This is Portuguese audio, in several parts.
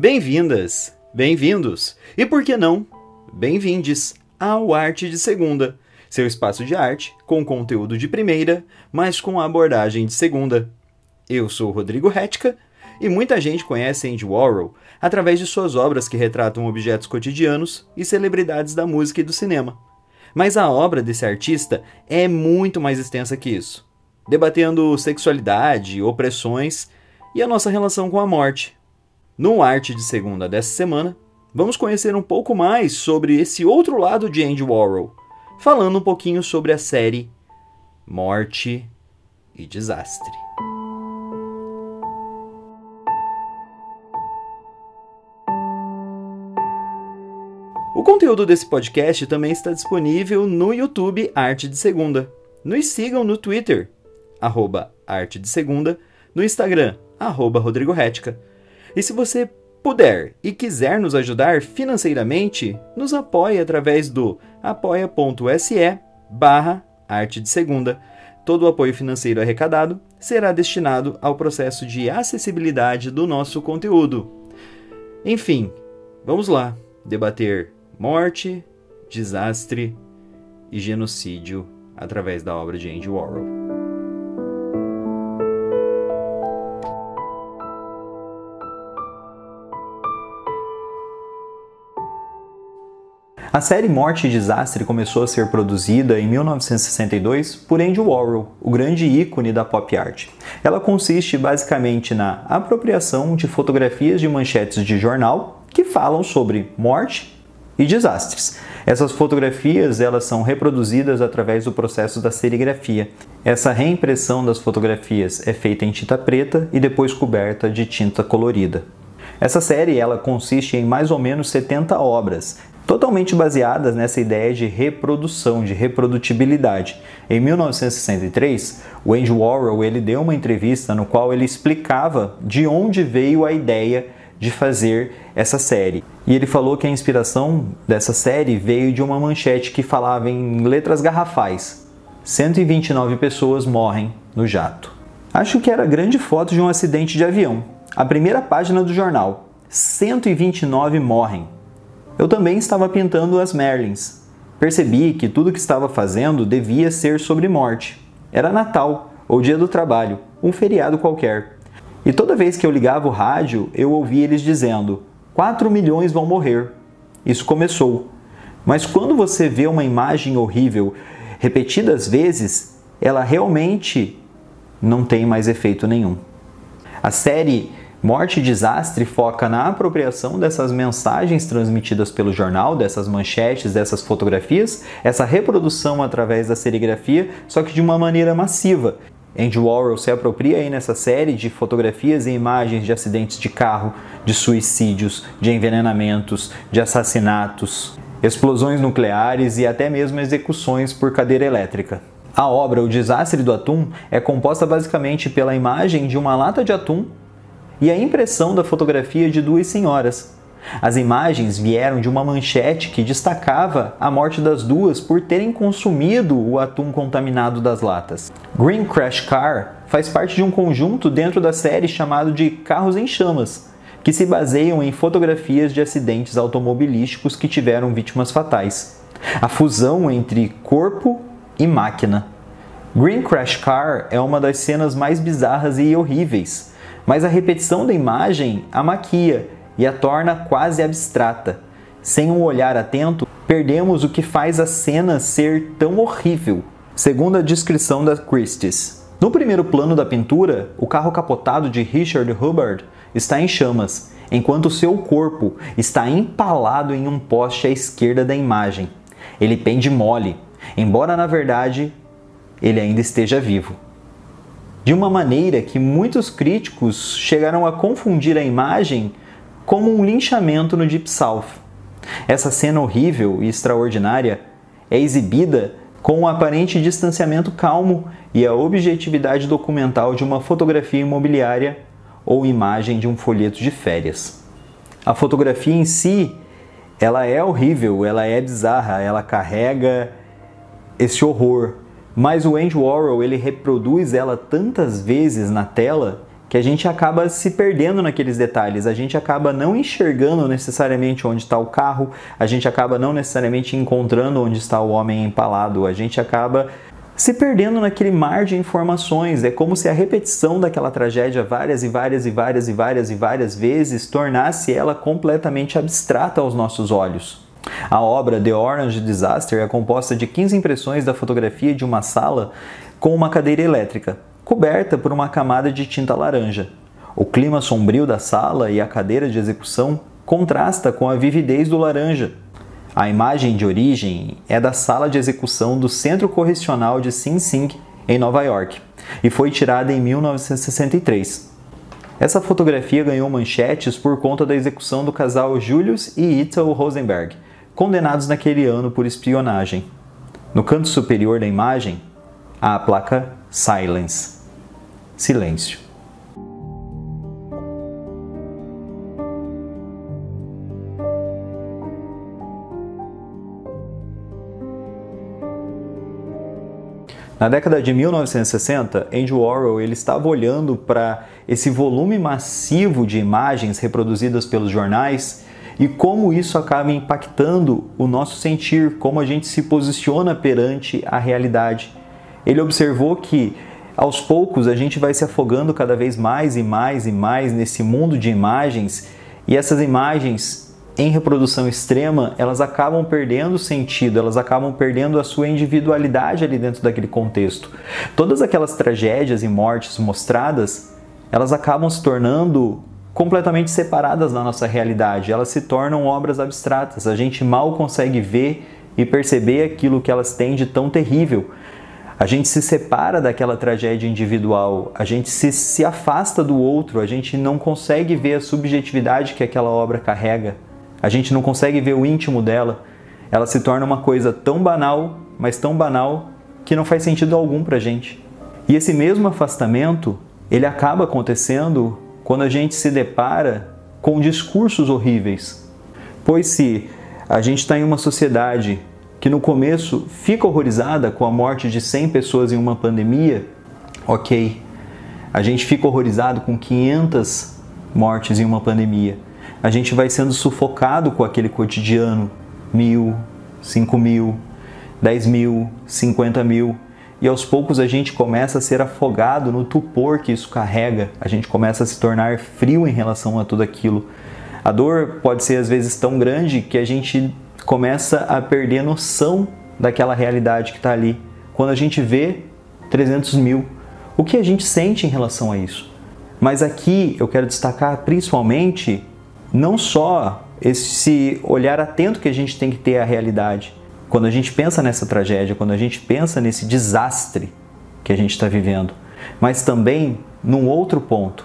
Bem-vindas, bem-vindos e por que não, bem-vindes ao Arte de Segunda, seu espaço de arte com conteúdo de primeira, mas com abordagem de segunda. Eu sou Rodrigo Retka e muita gente conhece Andy Warhol através de suas obras que retratam objetos cotidianos e celebridades da música e do cinema. Mas a obra desse artista é muito mais extensa que isso, debatendo sexualidade, opressões e a nossa relação com a morte. No Arte de Segunda dessa semana, vamos conhecer um pouco mais sobre esse outro lado de Andy Warhol, falando um pouquinho sobre a série Morte e Desastre. O conteúdo desse podcast também está disponível no YouTube Arte de Segunda. Nos sigam no Twitter, arroba Arte de Segunda, no Instagram, arroba Rodrigo Retica. E se você puder e quiser nos ajudar financeiramente, nos apoie através do apoia.se barra Arte de Segunda. Todo o apoio financeiro arrecadado será destinado ao processo de acessibilidade do nosso conteúdo. Enfim, vamos lá debater morte, desastre e genocídio através da obra de Andy Warhol. A série Morte e Desastre começou a ser produzida em 1962 por Andy Warhol, o grande ícone da pop art. Ela consiste basicamente na apropriação de fotografias de manchetes de jornal que falam sobre morte e desastres. Essas fotografias elas são reproduzidas através do processo da serigrafia. Essa reimpressão das fotografias é feita em tinta preta e depois coberta de tinta colorida. Essa série ela consiste em mais ou menos 70 obras, totalmente baseadas nessa ideia de reprodução, de reprodutibilidade. Em 1963, o Andy Warhol ele deu uma entrevista no qual ele explicava de onde veio a ideia de fazer essa série. E ele falou que a inspiração dessa série veio de uma manchete que falava em letras garrafais: 129 pessoas morrem no jato. Acho que era grande foto de um acidente de avião. A primeira página do jornal: 129 morrem. Eu também estava pintando as Merlins. Percebi que tudo que estava fazendo devia ser sobre morte. Era Natal, ou Dia do Trabalho, um feriado qualquer. E toda vez que eu ligava o rádio, eu ouvia eles dizendo: 4 milhões vão morrer. Isso começou. Mas quando você vê uma imagem horrível repetidas vezes, ela realmente não tem mais efeito nenhum. A série Morte e Desastre foca na apropriação dessas mensagens transmitidas pelo jornal, dessas manchetes, dessas fotografias, essa reprodução através da serigrafia, só que de uma maneira massiva. Andy Warhol se apropria aí nessa série de fotografias e imagens de acidentes de carro, de suicídios, de envenenamentos, de assassinatos, explosões nucleares e até mesmo execuções por cadeira elétrica. A obra O Desastre do Atum é composta basicamente pela imagem de uma lata de atum e a impressão da fotografia de duas senhoras, as imagens vieram de uma manchete que destacava a morte das duas por terem consumido o atum contaminado das latas. Green Crash Car faz parte de um conjunto dentro da série chamado de Carros em Chamas, que se baseiam em fotografias de acidentes automobilísticos que tiveram vítimas fatais. A fusão entre corpo e máquina. Green Crash Car é uma das cenas mais bizarras e horríveis, mas a repetição da imagem a maquia e a torna quase abstrata. Sem um olhar atento, perdemos o que faz a cena ser tão horrível, segundo a descrição da Christie's. No primeiro plano da pintura, o carro capotado de Richard Hubbard está em chamas, enquanto seu corpo está empalado em um poste à esquerda da imagem. Ele pende mole, embora na verdade ele ainda esteja vivo. De uma maneira que muitos críticos chegaram a confundir a imagem como um linchamento no Deep South. Essa cena horrível e extraordinária é exibida com um aparente distanciamento calmo e a objetividade documental de uma fotografia imobiliária ou imagem de um folheto de férias. A fotografia em si, ela é horrível, ela é bizarra, ela carrega esse horror, mas o Andy Warhol ele reproduz ela tantas vezes na tela que a gente acaba se perdendo naqueles detalhes, a gente acaba não enxergando necessariamente onde está o carro, a gente acaba não necessariamente encontrando onde está o homem empalado, a gente acaba se perdendo naquele mar de informações. É como se a repetição daquela tragédia várias e várias e várias e várias e várias vezes tornasse ela completamente abstrata aos nossos olhos. A obra The Orange Disaster é composta de 15 impressões da fotografia de uma sala com uma cadeira elétrica, coberta por uma camada de tinta laranja. O clima sombrio da sala e a cadeira de execução contrasta com a vividez do laranja. A imagem de origem é da sala de execução do Centro Correcional de Sing Sing, em Nova York, e foi tirada em 1963. Essa fotografia ganhou manchetes por conta da execução do casal Julius e Ethel Rosenberg, condenados naquele ano por espionagem. No canto superior da imagem, há a placa Silence silêncio. Na década de 1960, Andy Warhol ele estava olhando para esse volume massivo de imagens reproduzidas pelos jornais e como isso acaba impactando o nosso sentir, como a gente se posiciona perante a realidade. Ele observou que aos poucos a gente vai se afogando cada vez mais e mais e mais nesse mundo de imagens e essas imagens em reprodução extrema, elas acabam perdendo sentido, elas acabam perdendo a sua individualidade ali dentro daquele contexto. Todas aquelas tragédias e mortes mostradas, elas acabam se tornando completamente separadas da nossa realidade, elas se tornam obras abstratas, a gente mal consegue ver e perceber aquilo que elas têm de tão terrível, a gente se separa daquela tragédia individual, a gente se, se afasta do outro, a gente não consegue ver a subjetividade que aquela obra carrega, a gente não consegue ver o íntimo dela. Ela se torna uma coisa tão banal, mas tão banal, que não faz sentido algum para a gente. E esse mesmo afastamento, ele acaba acontecendo quando a gente se depara com discursos horríveis. Pois se a gente está em uma sociedade que no começo fica horrorizada com a morte de 100 pessoas em uma pandemia, ok. A gente fica horrorizado com 500 mortes em uma pandemia. A gente vai sendo sufocado com aquele cotidiano, mil, cinco mil, dez mil, cinquenta mil. E aos poucos a gente começa a ser afogado no tupor que isso carrega, a gente começa a se tornar frio em relação a tudo aquilo. A dor pode ser às vezes tão grande que a gente começa a perder a noção daquela realidade que está ali. Quando a gente vê 300 mil, o que a gente sente em relação a isso? Mas aqui eu quero destacar principalmente não só esse olhar atento que a gente tem que ter à realidade. Quando a gente pensa nessa tragédia, quando a gente pensa nesse desastre que a gente está vivendo, mas também num outro ponto.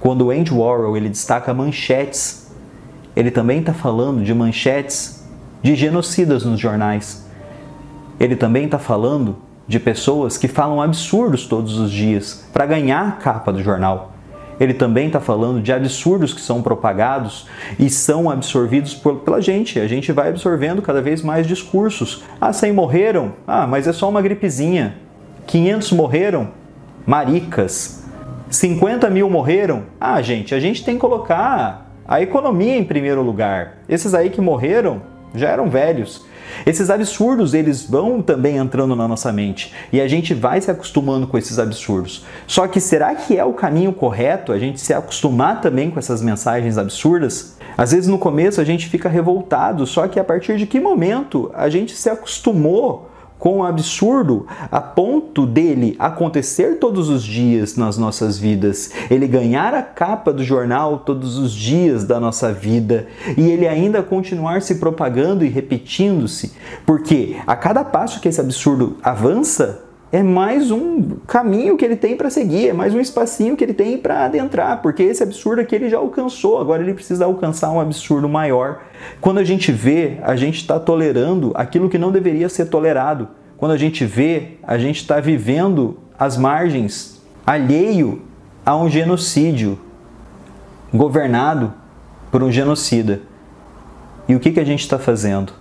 Quando o Andy Warhol ele destaca manchetes, ele também está falando de manchetes de genocidas nos jornais. Ele também está falando de pessoas que falam absurdos todos os dias para ganhar a capa do jornal. Ele também está falando de absurdos que são propagados e são absorvidos por, pela gente. A gente vai absorvendo cada vez mais discursos. Ah, 100 morreram? Ah, mas é só uma gripezinha. 500 morreram? Maricas. 50 mil morreram? Ah, gente, a gente tem que colocar a economia em primeiro lugar. Esses aí que morreram, já eram velhos. Esses absurdos, eles vão também entrando na nossa mente e a gente vai se acostumando com esses absurdos. Só que será que é o caminho correto a gente se acostumar também com essas mensagens absurdas? Às vezes no começo a gente fica revoltado, só que a partir de que momento a gente se acostumou com o absurdo a ponto dele acontecer todos os dias nas nossas vidas, ele ganhar a capa do jornal todos os dias da nossa vida. E ele ainda continuar se propagando e repetindo-se, porque a cada passo que esse absurdo avança, é mais um caminho que ele tem para seguir, é mais um espacinho que ele tem para adentrar, porque esse absurdo aqui ele já alcançou, agora ele precisa alcançar um absurdo maior. Quando a gente vê, a gente está tolerando aquilo que não deveria ser tolerado. Quando a gente vê, a gente está vivendo às margens, alheio a um genocídio, governado por um genocida. E o que, que a gente está fazendo?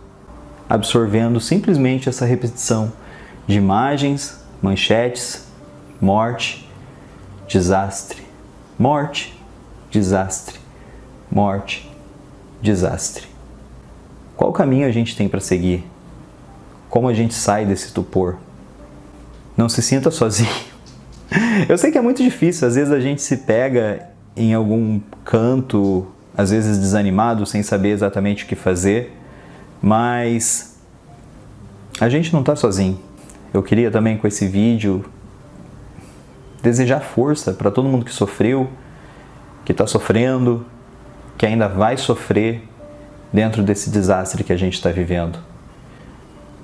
Absorvendo simplesmente essa repetição de imagens, manchetes, morte, desastre, Morte, desastre, morte, desastre. Qual caminho a gente tem para seguir? Como a gente sai desse estupor? Não se sinta sozinho. Eu sei que é muito difícil, às vezes a gente se pega em algum canto, às vezes desanimado, sem saber exatamente o que fazer, mas a gente não está sozinho. Eu queria também com esse vídeo desejar força para todo mundo que sofreu, que está sofrendo, que ainda vai sofrer dentro desse desastre que a gente está vivendo.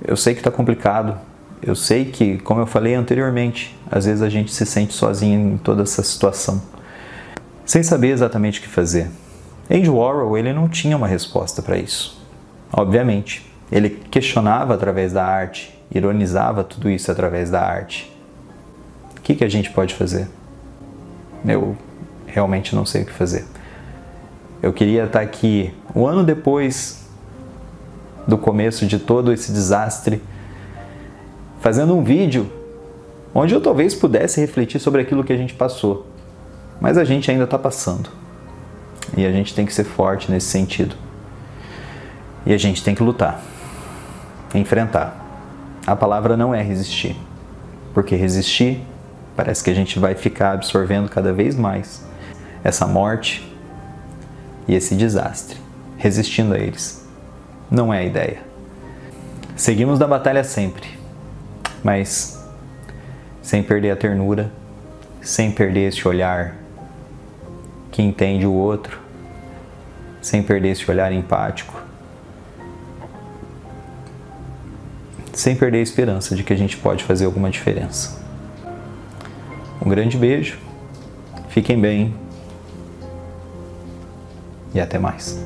Eu sei que está complicado, eu sei que, como eu falei anteriormente, às vezes a gente se sente sozinho em toda essa situação, sem saber exatamente o que fazer. Andy Warhol ele não tinha uma resposta para isso, obviamente. Ele questionava através da arte, ironizava tudo isso através da arte. O que, que a gente pode fazer? Eu realmente não sei o que fazer. Eu queria estar aqui um ano depois do começo de todo esse desastre fazendo um vídeo onde eu talvez pudesse refletir sobre aquilo que a gente passou. Mas a gente ainda está passando. E a gente tem que ser forte nesse sentido. E a gente tem que lutar, enfrentar. A palavra não é resistir, porque resistir parece que a gente vai ficar absorvendo cada vez mais essa morte e esse desastre, resistindo a eles. Não é a ideia. Seguimos da batalha sempre mas sem perder a ternura, sem perder esse olhar que entende o outro, sem perder esse olhar empático, sem perder a esperança de que a gente pode fazer alguma diferença. Um grande beijo, fiquem bem e até mais.